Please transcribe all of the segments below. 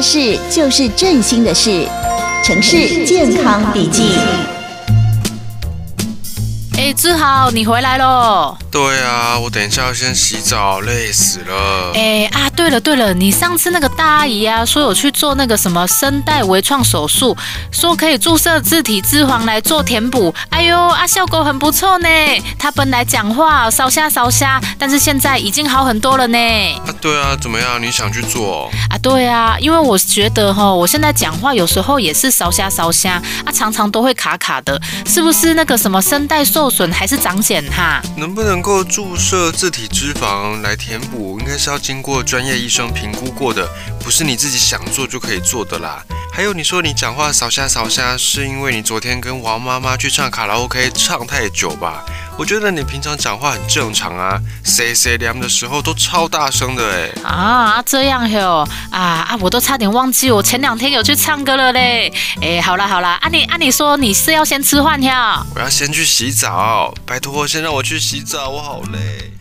事就是振兴的事，城市健康笔记。哎，志豪，你回来喽？对啊，我等一下要先洗澡，累死了。哎啊，对了对了，你上次那个大阿姨啊，说有去做那个什么声带微创手术，说可以注射自体脂肪来做填补。哎呦啊，效果很不错呢。她本来讲话烧瞎烧瞎，但是现在已经好很多了呢。啊，对啊，怎么样？你想去做？啊，对啊，因为我觉得哈，我现在讲话有时候也是烧瞎烧瞎，啊，常常都会卡卡的，是不是那个什么声带受损还是长茧哈？能不能？能够注射自体脂肪来填补，应该是要经过专业医生评估过的，不是你自己想做就可以做的啦。还有，你说你讲话扫下扫下，是因为你昨天跟王妈妈去唱卡拉 OK 唱太久吧？我觉得你平常讲话很正常啊 say 凉的时候都超大声的哎。啊，这样哟啊啊，我都差点忘记我前两天有去唱歌了嘞。哎，好啦好啦，按、啊、你按、啊、你说你是要先吃饭呀？我要先去洗澡，拜托先让我去洗澡。我好累。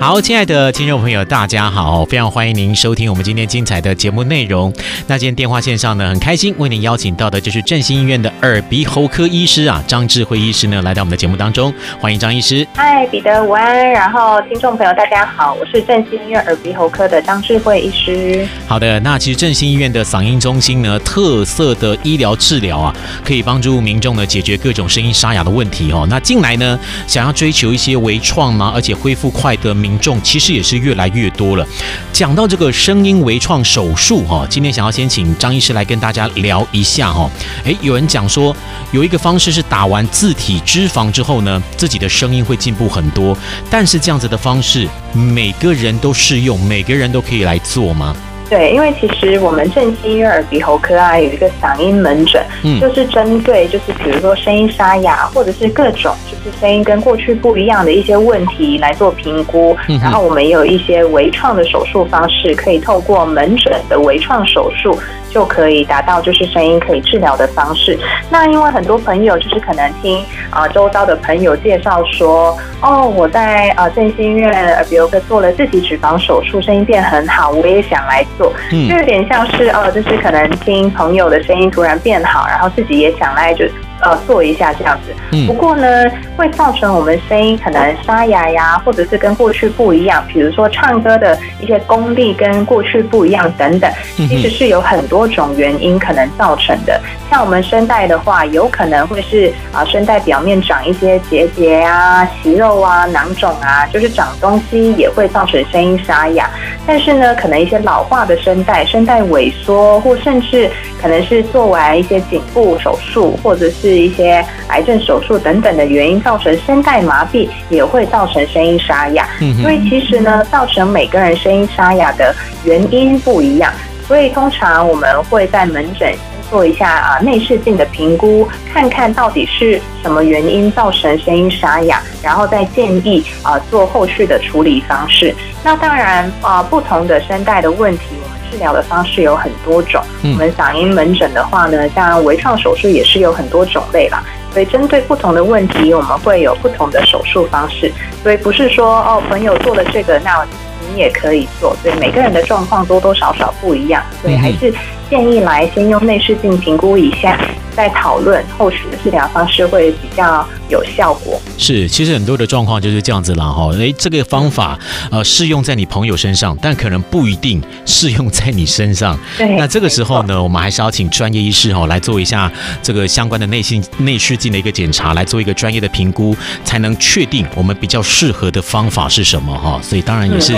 好，亲爱的听众朋友，大家好，非常欢迎您收听我们今天精彩的节目内容。那今天电话线上呢，很开心为您邀请到的就是振兴医院的耳鼻喉科医师啊，张智慧医师呢来到我们的节目当中，欢迎张医师。嗨，彼得午安，然后听众朋友大家好，我是振兴医院耳鼻喉科的张智慧医师。好的，那其实振兴医院的嗓音中心呢，特色的医疗治疗啊，可以帮助民众呢解决各种声音沙哑的问题哦。那近来呢，想要追求一些微创嘛，而且恢复快的民众其实也是越来越多了。讲到这个声音微创手术哈，今天想要先请张医师来跟大家聊一下哈。诶，有人讲说有一个方式是打完自体脂肪之后呢，自己的声音会进步很多。但是这样子的方式每个人都适用，每个人都可以来做吗？对，因为其实我们正兴医院耳鼻喉科啊有一个嗓音门诊，嗯，就是针对就是比如说声音沙哑或者是各种就是声音跟过去不一样的一些问题来做评估，嗯，然后我们也有一些微创的手术方式，可以透过门诊的微创手术。就可以达到就是声音可以治疗的方式。那因为很多朋友就是可能听啊、呃、周遭的朋友介绍说，哦，我在啊振兴医院耳鼻喉科做了自体脂肪手术，声音变很好，我也想来做。嗯，就有点像是哦，就是可能听朋友的声音突然变好，然后自己也想来就。呃，做一下这样子。不过呢，会造成我们声音可能沙哑呀，或者是跟过去不一样。比如说唱歌的一些功力跟过去不一样等等，其实是有很多种原因可能造成的。像我们声带的话，有可能会是啊，声带表面长一些结节啊、息肉啊、囊肿啊，就是长东西也会造成声音沙哑。但是呢，可能一些老化的声带、声带萎缩，或甚至可能是做完一些颈部手术，或者是一些癌症手术等等的原因，造成声带麻痹，也会造成声音沙哑。所以其实呢，造成每个人声音沙哑的原因不一样。所以通常我们会在门诊先做一下啊内视镜的评估，看看到底是什么原因造成声音沙哑，然后再建议啊做后续的处理方式。那当然啊，不同的声带的问题，治疗的方式有很多种。我们嗓音门诊的话呢，像微创手术也是有很多种类啦。所以针对不同的问题，我们会有不同的手术方式。所以不是说哦，朋友做了这个，那你也可以做。所以每个人的状况多多少少不一样，所以还是建议来先用内视镜评估一下。再讨论后续的治疗方式会比较有效果。是，其实很多的状况就是这样子啦哈。诶，这个方法呃适用在你朋友身上，但可能不一定适用在你身上。对。那这个时候呢，我们还是要请专业医师哈来做一下这个相关的内心内视镜的一个检查，来做一个专业的评估，才能确定我们比较适合的方法是什么哈。所以当然也是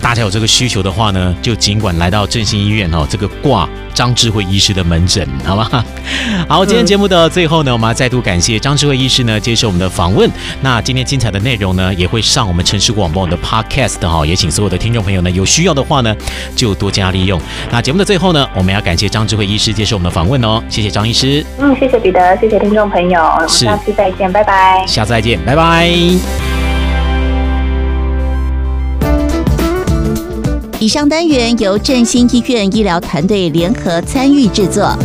大家有这个需求的话呢，就尽管来到振兴医院哈，这个挂张智慧医师的门诊，好吗？好，今天节目的最后呢，我们要再度感谢张智慧医师呢接受我们的访问。那今天精彩的内容呢，也会上我们城市广播的 Podcast 哈，也请所有的听众朋友呢，有需要的话呢，就多加利用。那节目的最后呢，我们要感谢张智慧医师接受我们的访问哦，谢谢张医师。嗯，谢谢彼得，谢谢听众朋友，我们下次再见，拜拜。下次再见，拜拜。以上单元由振兴医院医疗团队联合参与制作。